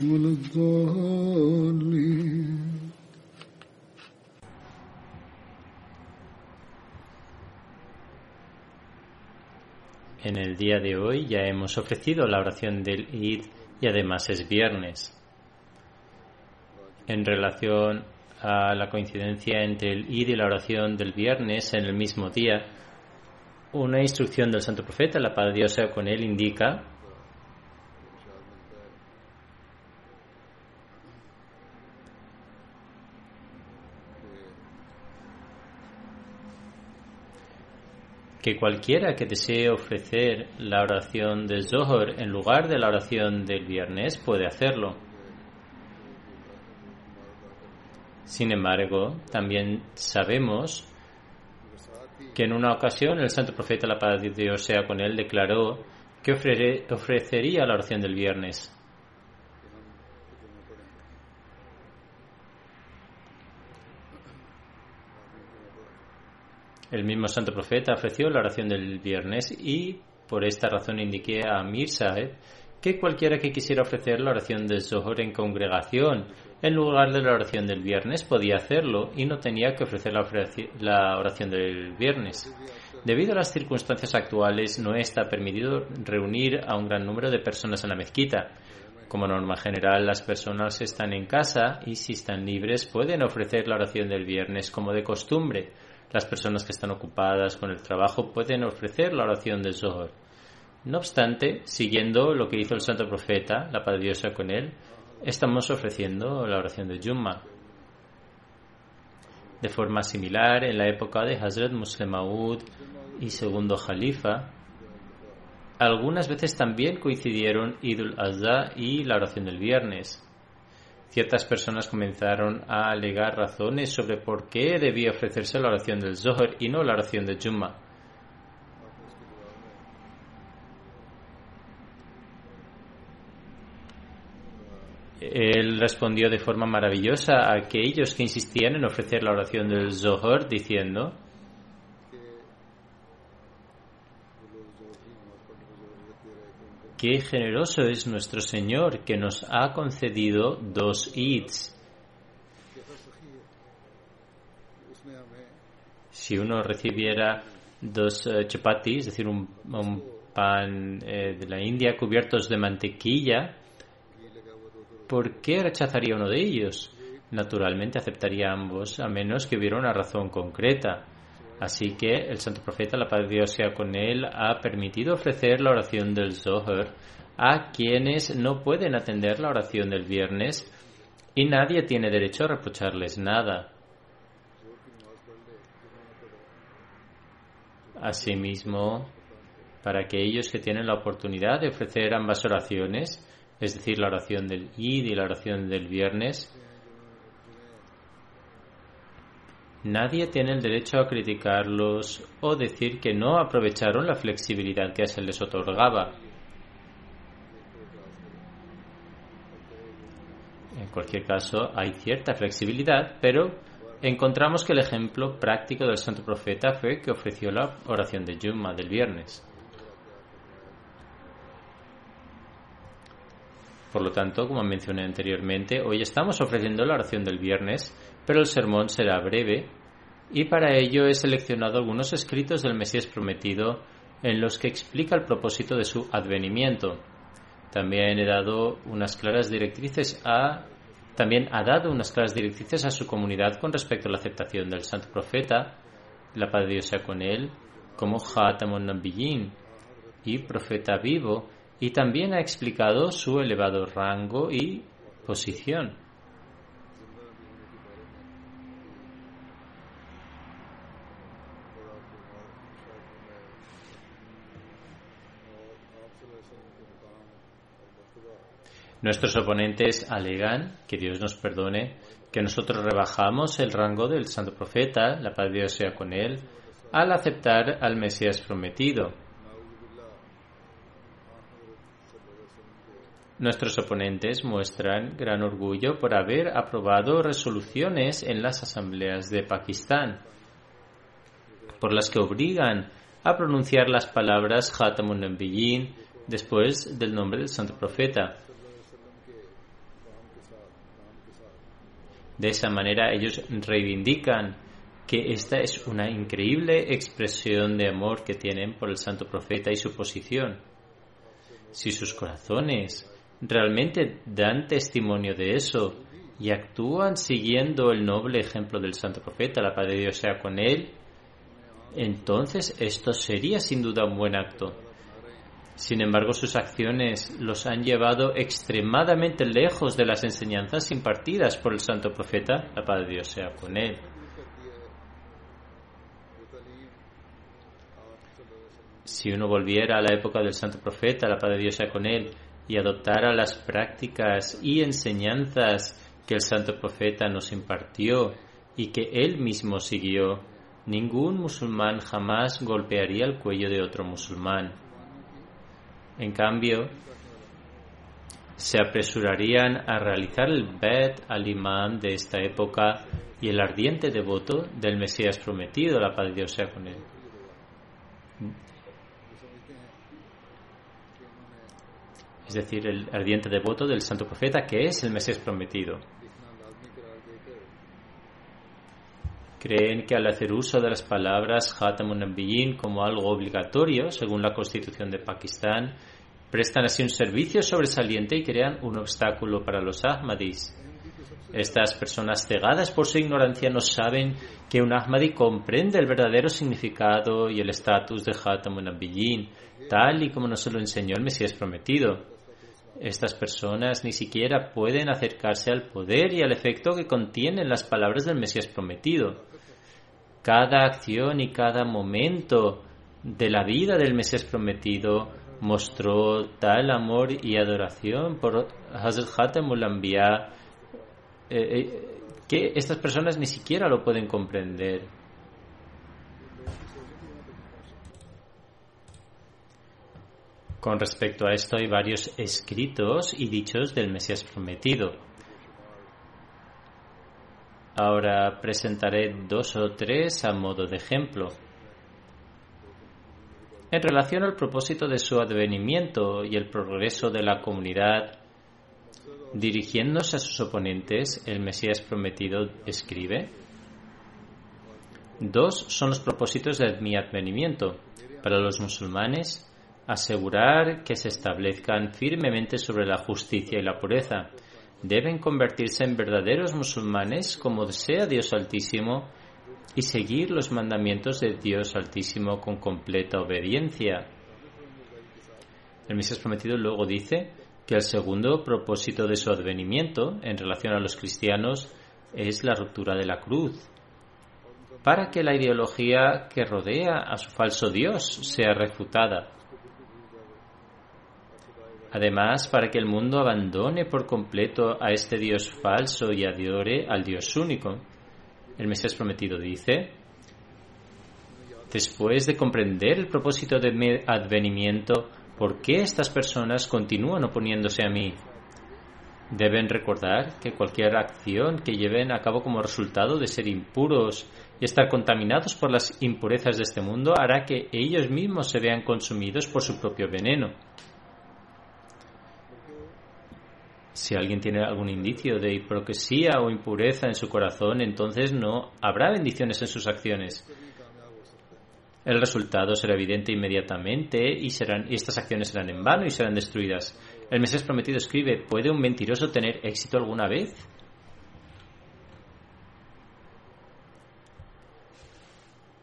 ولا الضالين En el día de hoy ya hemos ofrecido la oración del Id y además es viernes. En relación a la coincidencia entre el Id y la oración del viernes en el mismo día, una instrucción del Santo Profeta, la paz de Dios sea con él, indica que cualquiera que desee ofrecer la oración de Zohar en lugar de la oración del viernes puede hacerlo. Sin embargo, también sabemos que en una ocasión el santo profeta, la paz de Dios sea con él, declaró que ofrecería la oración del viernes. El mismo santo profeta ofreció la oración del viernes y por esta razón indiqué a Mir Saheb que cualquiera que quisiera ofrecer la oración del Zohar en congregación en lugar de la oración del viernes podía hacerlo y no tenía que ofrecer la oración del viernes. Debido a las circunstancias actuales no está permitido reunir a un gran número de personas en la mezquita. Como norma general, las personas están en casa y si están libres pueden ofrecer la oración del viernes como de costumbre. Las personas que están ocupadas con el trabajo pueden ofrecer la oración del Zohar. No obstante, siguiendo lo que hizo el santo profeta, la paz de Dios con él, estamos ofreciendo la oración de Jumma. De forma similar, en la época de Hazrat Muslim Maud y segundo Jalifa, algunas veces también coincidieron Idul Azha y la oración del viernes. Ciertas personas comenzaron a alegar razones sobre por qué debía ofrecerse la oración del Zohar y no la oración de Jumma. Él respondió de forma maravillosa a aquellos que insistían en ofrecer la oración del Zohar diciendo Qué generoso es nuestro Señor que nos ha concedido dos Eids. Si uno recibiera dos uh, chapatis, es decir, un, un pan eh, de la India cubiertos de mantequilla, ¿por qué rechazaría uno de ellos? Naturalmente aceptaría ambos, a menos que hubiera una razón concreta. Así que el santo profeta, la paz de Dios sea con él, ha permitido ofrecer la oración del Zohar a quienes no pueden atender la oración del viernes y nadie tiene derecho a reprocharles nada. Asimismo, para aquellos que tienen la oportunidad de ofrecer ambas oraciones, es decir, la oración del Id y la oración del viernes, Nadie tiene el derecho a criticarlos o decir que no aprovecharon la flexibilidad que se les otorgaba. En cualquier caso, hay cierta flexibilidad, pero encontramos que el ejemplo práctico del santo profeta fue que ofreció la oración de Yuma del viernes. Por lo tanto, como mencioné anteriormente, hoy estamos ofreciendo la oración del viernes, pero el sermón será breve y para ello he seleccionado algunos escritos del Mesías prometido en los que explica el propósito de su advenimiento. También he dado unas claras directrices a también ha dado unas claras directrices a su comunidad con respecto a la aceptación del santo profeta, la paz de Dios sea con él, como Hatamun Nabiyyin y profeta vivo, y también ha explicado su elevado rango y posición. Nuestros oponentes alegan, que Dios nos perdone, que nosotros rebajamos el rango del santo profeta, la paz de Dios sea con él, al aceptar al Mesías prometido. Nuestros oponentes muestran gran orgullo por haber aprobado resoluciones en las asambleas de Pakistán, por las que obligan a pronunciar las palabras Khatamun Nabiyyin después del nombre del santo profeta. De esa manera ellos reivindican que esta es una increíble expresión de amor que tienen por el santo profeta y su posición. Si sus corazones realmente dan testimonio de eso y actúan siguiendo el noble ejemplo del santo profeta, la paz de Dios sea con él, entonces esto sería sin duda un buen acto. Sin embargo, sus acciones los han llevado extremadamente lejos de las enseñanzas impartidas por el santo profeta, la paz de Dios sea con él. Si uno volviera a la época del santo profeta, la paz de Dios sea con él, y adoptara las prácticas y enseñanzas que el santo profeta nos impartió y que él mismo siguió, ningún musulmán jamás golpearía el cuello de otro musulmán. En cambio, se apresurarían a realizar el Bet al imán de esta época y el ardiente devoto del Mesías prometido, la paz de Dios sea con él. Es decir, el ardiente devoto del santo profeta que es el Mesías prometido. Creen que al hacer uso de las palabras Hatamun Nabiyyin como algo obligatorio, según la constitución de Pakistán, prestan así un servicio sobresaliente y crean un obstáculo para los Ahmadis. Estas personas cegadas por su ignorancia no saben que un Ahmadi comprende el verdadero significado y el estatus de Hatamun Nabiyyin, tal y como nos lo enseñó el Mesías prometido. Estas personas ni siquiera pueden acercarse al poder y al efecto que contienen las palabras del Mesías prometido. Cada acción y cada momento de la vida del Mesías prometido mostró tal amor y adoración por Hazrat Anbiya eh, eh, que estas personas ni siquiera lo pueden comprender. Con respecto a esto hay varios escritos y dichos del Mesías prometido. Ahora presentaré dos o tres a modo de ejemplo. En relación al propósito de su advenimiento y el progreso de la comunidad, dirigiéndose a sus oponentes, el Mesías prometido escribe, Dos son los propósitos de mi advenimiento. Para los musulmanes, asegurar que se establezcan firmemente sobre la justicia y la pureza. Deben convertirse en verdaderos musulmanes como desea Dios Altísimo y seguir los mandamientos de Dios Altísimo con completa obediencia. El Mesías prometido luego dice que el segundo propósito de su advenimiento en relación a los cristianos es la ruptura de la cruz, para que la ideología que rodea a su falso Dios sea refutada. Además, para que el mundo abandone por completo a este Dios falso y adore al Dios único. El Mesías prometido dice, después de comprender el propósito de mi advenimiento, ¿por qué estas personas continúan oponiéndose a mí? Deben recordar que cualquier acción que lleven a cabo como resultado de ser impuros y estar contaminados por las impurezas de este mundo hará que ellos mismos se vean consumidos por su propio veneno. Si alguien tiene algún indicio de hipocresía o impureza en su corazón, entonces no habrá bendiciones en sus acciones. El resultado será evidente inmediatamente y, serán, estas acciones serán en vano y serán destruidas. El Mesías prometido escribe, ¿puede un mentiroso tener éxito alguna vez?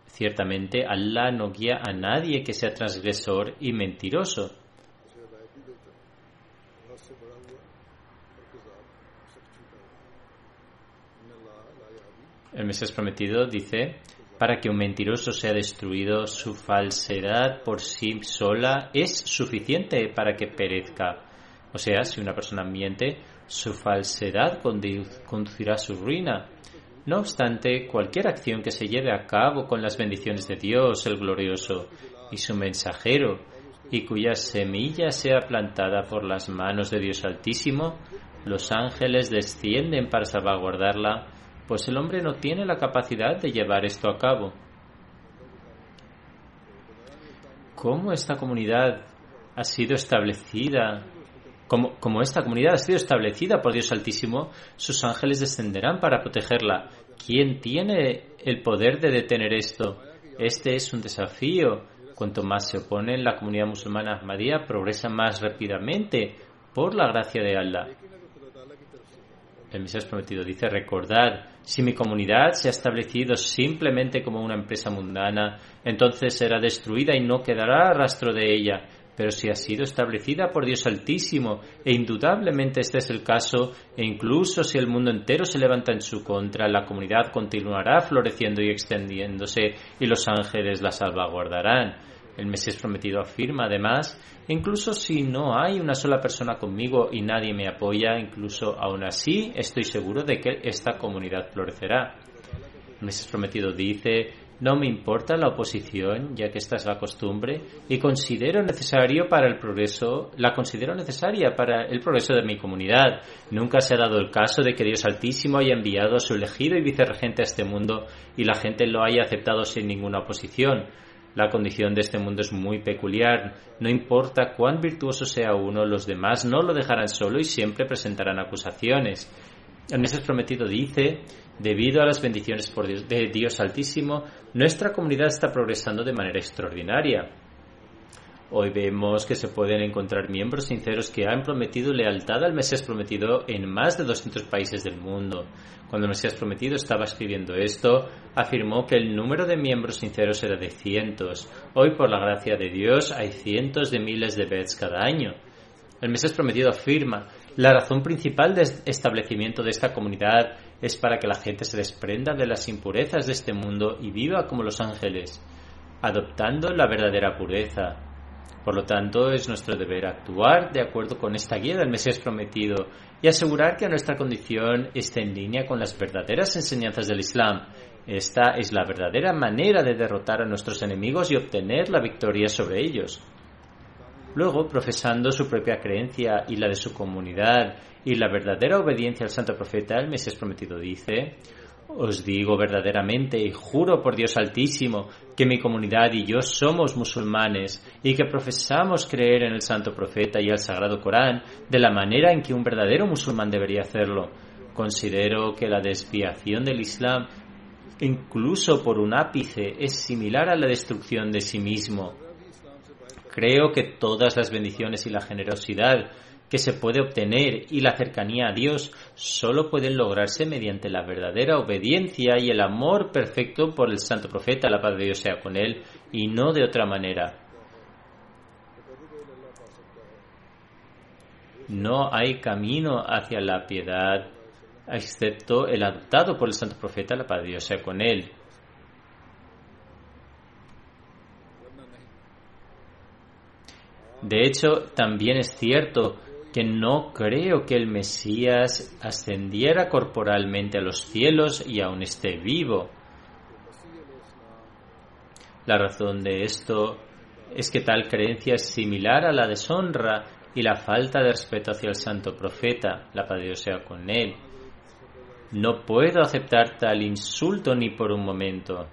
Ciertamente, Allah no guía a nadie que sea transgresor y mentiroso. El Mesías prometido dice, para que un mentiroso sea destruido, su falsedad por sí sola es suficiente para que perezca. O sea, si una persona miente, su falsedad conducirá a su ruina. No obstante, cualquier acción que se lleve a cabo con las bendiciones de Dios el glorioso y su mensajero, y cuya semilla sea plantada por las manos de Dios Altísimo, los ángeles descienden para salvaguardarla, pues el hombre no tiene la capacidad de llevar esto a cabo. ¿Cómo esta comunidad ha sido establecida como, esta comunidad ha sido establecida por Dios Altísimo, sus ángeles descenderán para protegerla. ¿Quién tiene el poder de detener esto? Este es un desafío. Cuanto más se opone la comunidad musulmana Ahmadía, progresa más rápidamente por la gracia de Allah. El Mesías prometido dice, recordad, si mi comunidad se ha establecido simplemente como una empresa mundana, entonces será destruida y no quedará rastro de ella pero si ha sido establecida por Dios Altísimo, e indudablemente este es el caso, e incluso si el mundo entero se levanta en su contra, la comunidad continuará floreciendo y extendiéndose, y los ángeles la salvaguardarán. El Mesías prometido afirma además, incluso si no hay una sola persona conmigo y nadie me apoya, incluso aún así estoy seguro de que esta comunidad florecerá. El Mesías prometido dice, no me importa la oposición, ya que esta es la costumbre, y considero necesario para el progreso, la considero necesaria para el progreso de mi comunidad. Nunca se ha dado el caso de que Dios Altísimo haya enviado a su elegido y vicerregente a este mundo y la gente lo haya aceptado sin ninguna oposición. La condición de este mundo es muy peculiar. No importa cuán virtuoso sea uno, los demás no lo dejarán solo y siempre presentarán acusaciones. El Mesías prometido dice Debido a las bendiciones de Dios Altísimo, nuestra comunidad está progresando de manera extraordinaria. Hoy vemos que se pueden encontrar miembros sinceros que han prometido lealtad al Mesías prometido en más de 200 países del mundo. Cuando el Mesías prometido estaba escribiendo esto, afirmó que el número de miembros sinceros era de cientos. Hoy, por la gracia de Dios, hay cientos de miles de bets cada año. El Mesías prometido afirma, la razón principal de establecimiento de esta comunidad es para que la gente se desprenda de las impurezas de este mundo y viva como los ángeles, adoptando la verdadera pureza. Por lo tanto, es nuestro deber actuar de acuerdo con esta guía del Mesías prometido y asegurar que nuestra condición esté en línea con las verdaderas enseñanzas del Islam. Esta es la verdadera manera de derrotar a nuestros enemigos y obtener la victoria sobre ellos. Luego, profesando su propia creencia y la de su comunidad y la verdadera obediencia al santo profeta, el Mesías prometido dice, os digo verdaderamente y juro por Dios Altísimo que mi comunidad y yo somos musulmanes y que profesamos creer en el santo profeta y al sagrado Corán de la manera en que un verdadero musulmán debería hacerlo. Considero que la desviación del Islam, incluso por un ápice, es similar a la destrucción de sí mismo. Creo que todas las bendiciones y la generosidad que se puede obtener y la cercanía a Dios solo pueden lograrse mediante la verdadera obediencia y el amor perfecto por el santo profeta, la paz de Dios sea con él, y no de otra manera. No hay camino hacia la piedad excepto el adoptado por el santo profeta, la paz de Dios sea con él. De hecho, también es cierto que no creo que el Mesías ascendiera corporalmente a los cielos y aún esté vivo. La razón de esto es que tal creencia es similar a la deshonra y la falta de respeto hacia el santo profeta, la paz de Dios sea con él. No puedo aceptar tal insulto ni por un momento.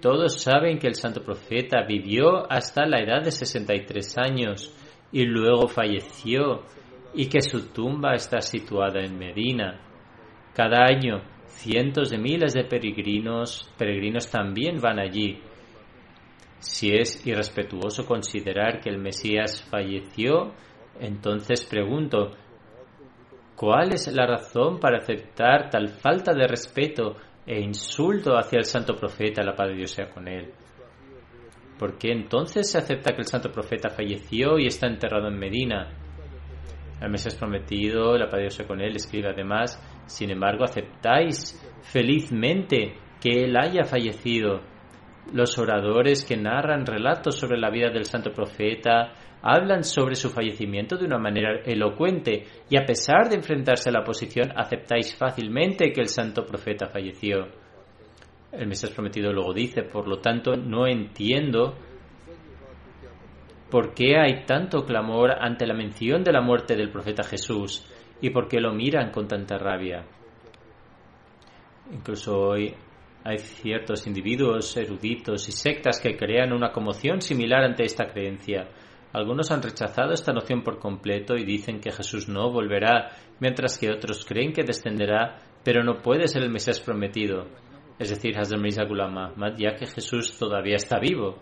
Todos saben que el santo profeta vivió hasta la edad de 63 años y luego falleció y que su tumba está situada en Medina. Cada año cientos de miles de peregrinos, peregrinos también van allí. Si es irrespetuoso considerar que el Mesías falleció, entonces pregunto, ¿cuál es la razón para aceptar tal falta de respeto e insulto hacia el santo profeta, la paz de Dios sea con él? ¿Por qué entonces se acepta que el santo profeta falleció y está enterrado en Medina? El Mesías prometido, la paz de Dios sea con él, escribe además, sin embargo, aceptáis felizmente que él haya fallecido. Los oradores que narran relatos sobre la vida del santo profeta hablan sobre su fallecimiento de una manera elocuente y a pesar de enfrentarse a la oposición aceptáis fácilmente que el santo profeta falleció. El Mesías prometido luego dice, por lo tanto, no entiendo por qué hay tanto clamor ante la mención de la muerte del profeta Jesús y por qué lo miran con tanta rabia. Incluso hoy hay ciertos individuos eruditos y sectas que crean una conmoción similar ante esta creencia. Algunos han rechazado esta noción por completo y dicen que Jesús no volverá, mientras que otros creen que descenderá, pero no puede ser el Mesías prometido es decir, ya que Jesús todavía está vivo.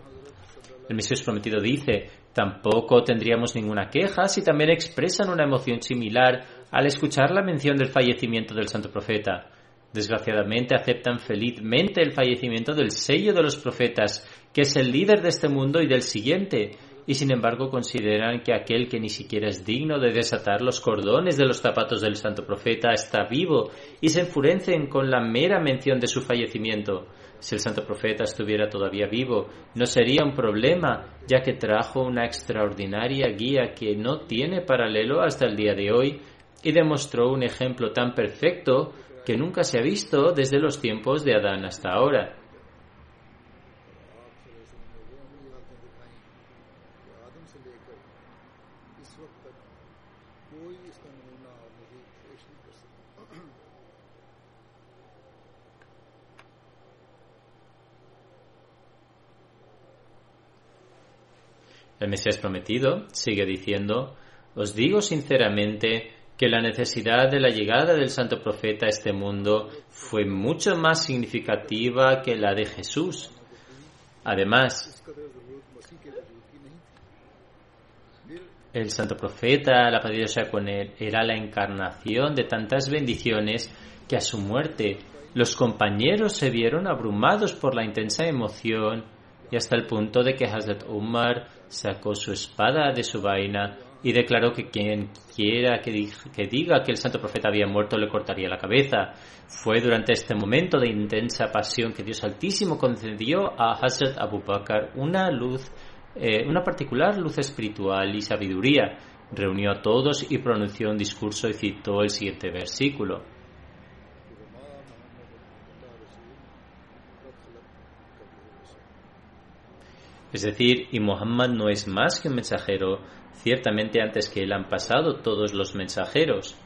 El Mesías prometido dice, tampoco tendríamos ninguna queja si también expresan una emoción similar al escuchar la mención del fallecimiento del santo profeta. Desgraciadamente aceptan felizmente el fallecimiento del sello de los profetas, que es el líder de este mundo y del siguiente, y sin embargo consideran que aquel que ni siquiera es digno de desatar los cordones de los zapatos del santo profeta está vivo y se enfurecen con la mera mención de su fallecimiento. Si el santo profeta estuviera todavía vivo, no sería un problema, ya que trajo una extraordinaria guía que no tiene paralelo hasta el día de hoy y demostró un ejemplo tan perfecto que nunca se ha visto desde los tiempos de Adán hasta ahora. El Mesías prometido sigue diciendo, os digo sinceramente que la necesidad de la llegada del santo profeta a este mundo fue mucho más significativa que la de Jesús. Además, el santo profeta, la sea con él, era la encarnación de tantas bendiciones que a su muerte los compañeros se vieron abrumados por la intensa emoción y hasta el punto de que Hazrat Umar sacó su espada de su vaina y declaró que quien quiera que, diga que el santo profeta había muerto le cortaría la cabeza. Fue durante este momento de intensa pasión que Dios Altísimo concedió a Hazrat Abu Bakr una luz, eh, una particular luz espiritual y sabiduría. Reunió a todos y pronunció un discurso y citó el siguiente versículo. Es decir, y Muhammad no es más que un mensajero, ciertamente antes que él han pasado todos los mensajeros.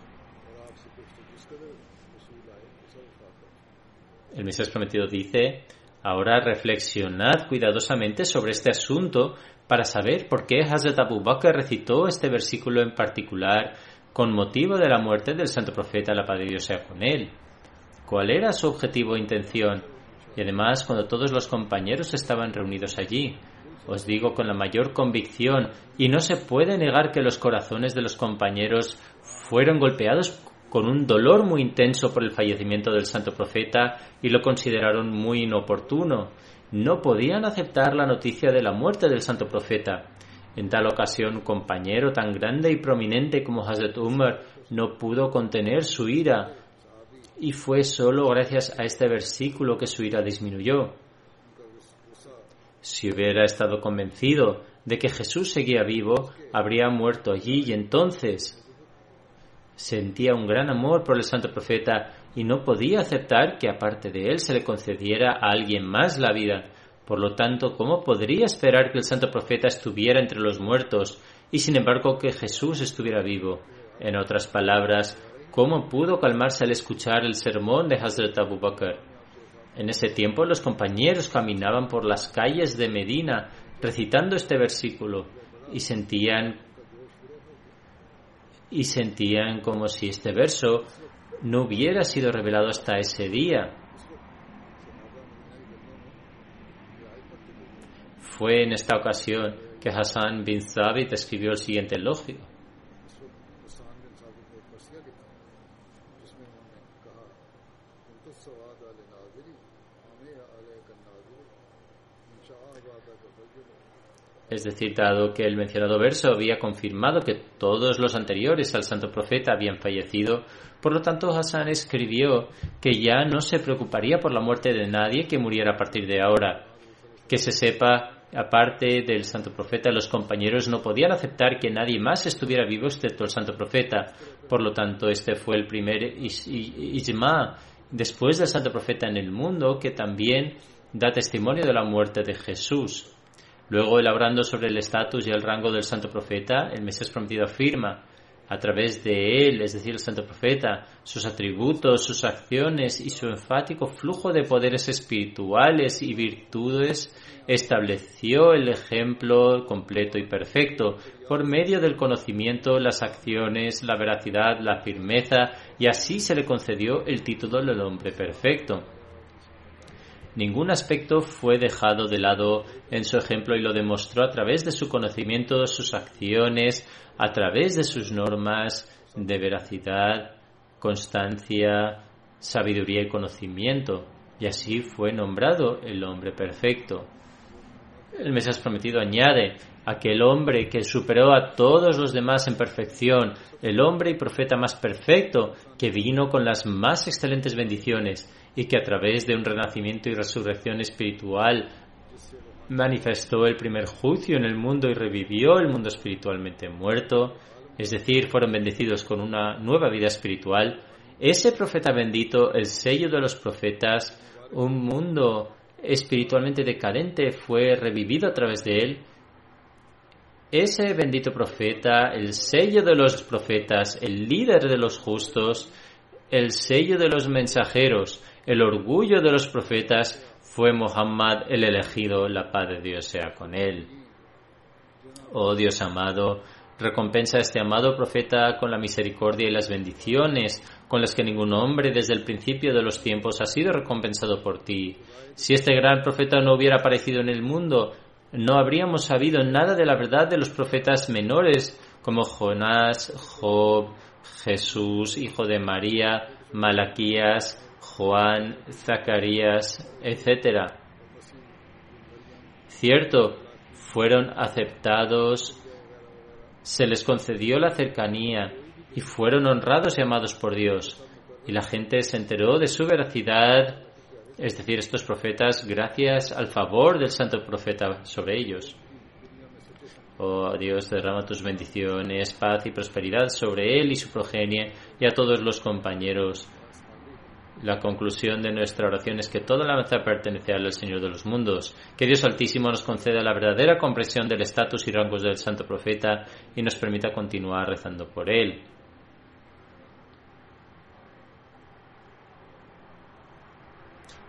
El Mesías prometido dice, ahora reflexionad cuidadosamente sobre este asunto para saber por qué Hazrat Abu Bakr recitó este versículo en particular con motivo de la muerte del santo profeta, la paz de Dios sea con él. ¿Cuál era su objetivo e intención? Y además, cuando todos los compañeros estaban reunidos allí, os digo con la mayor convicción, y no se puede negar que los corazones de los compañeros fueron golpeados con un dolor muy intenso por el fallecimiento del santo profeta y lo consideraron muy inoportuno. No podían aceptar la noticia de la muerte del santo profeta. En tal ocasión, un compañero tan grande y prominente como Hazrat Umar no pudo contener su ira, y fue solo gracias a este versículo que su ira disminuyó. Si hubiera estado convencido de que Jesús seguía vivo, habría muerto allí y entonces sentía un gran amor por el santo profeta y no podía aceptar que aparte de él se le concediera a alguien más la vida. Por lo tanto, ¿cómo podría esperar que el santo profeta estuviera entre los muertos y sin embargo que Jesús estuviera vivo? En otras palabras, ¿cómo pudo calmarse al escuchar el sermón de Hazrat Abu Bakr? En ese tiempo los compañeros caminaban por las calles de Medina recitando este versículo y sentían y sentían como si este verso no hubiera sido revelado hasta ese día. Fue en esta ocasión que Hassan bin Thabit escribió el siguiente elogio. Es decir, dado que el mencionado verso había confirmado que todos los anteriores al santo profeta habían fallecido, por lo tanto Hassan escribió que ya no se preocuparía por la muerte de nadie que muriera a partir de ahora. Que se sepa, aparte del santo profeta, los compañeros no podían aceptar que nadie más estuviera vivo excepto el santo profeta. Por lo tanto, este fue el primer ijma después del santo profeta en el mundo que también da testimonio de la muerte de Jesús. Luego, elaborando sobre el estatus y el rango del santo profeta, el Mesías prometido afirma, a través de él, es decir, el santo profeta, sus atributos, sus acciones y su enfático flujo de poderes espirituales y virtudes, estableció el ejemplo completo y perfecto por medio del conocimiento, las acciones, la veracidad, la firmeza, y así se le concedió el título del hombre perfecto. Ningún aspecto fue dejado de lado en su ejemplo y lo demostró a través de su conocimiento, sus acciones, a través de sus normas de veracidad, constancia, sabiduría y conocimiento. Y así fue nombrado el hombre perfecto. El Mesías prometido añade, aquel hombre que superó a todos los demás en perfección, el hombre y profeta más perfecto, que vino con las más excelentes bendiciones, y que a través de un renacimiento y resurrección espiritual manifestó el primer juicio en el mundo y revivió el mundo espiritualmente muerto, es decir, fueron bendecidos con una nueva vida espiritual, ese profeta bendito, el sello de los profetas, un mundo espiritualmente decadente fue revivido a través de él. Ese bendito profeta, el sello de los profetas, el líder de los justos, el sello de los mensajeros, el orgullo de los profetas fue Muhammad el elegido, la paz de Dios sea con él. Oh Dios amado, recompensa a este amado profeta con la misericordia y las bendiciones con las que ningún hombre desde el principio de los tiempos ha sido recompensado por ti. Si este gran profeta no hubiera aparecido en el mundo, no habríamos sabido nada de la verdad de los profetas menores como Jonás, Job, Jesús, hijo de María, Malaquías, Juan, Zacarías, etc. Cierto, fueron aceptados, se les concedió la cercanía y fueron honrados y amados por Dios. Y la gente se enteró de su veracidad, es decir, estos profetas, gracias al favor del santo profeta sobre ellos. Oh Dios, derrama tus bendiciones, paz y prosperidad sobre él y su progenie y a todos los compañeros la conclusión de nuestra oración es que toda la alabanza pertenece al Señor de los mundos. Que Dios Altísimo nos conceda la verdadera comprensión del estatus y rangos del Santo Profeta y nos permita continuar rezando por él.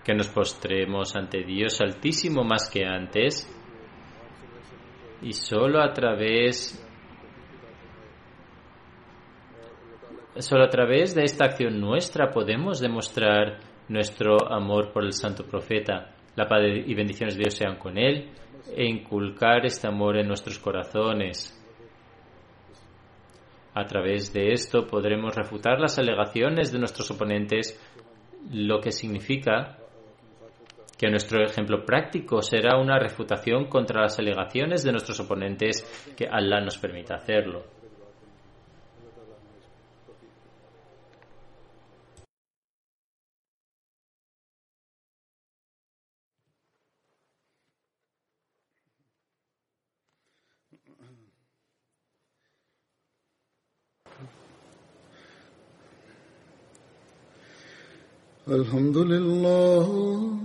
Que nos postremos ante Dios Altísimo más que antes y solo a través Solo a través de esta acción nuestra podemos demostrar nuestro amor por el santo profeta. La paz y bendiciones de Dios sean con él e inculcar este amor en nuestros corazones. A través de esto podremos refutar las alegaciones de nuestros oponentes, lo que significa que nuestro ejemplo práctico será una refutación contra las alegaciones de nuestros oponentes que Allah nos permita hacerlo. الحمد لله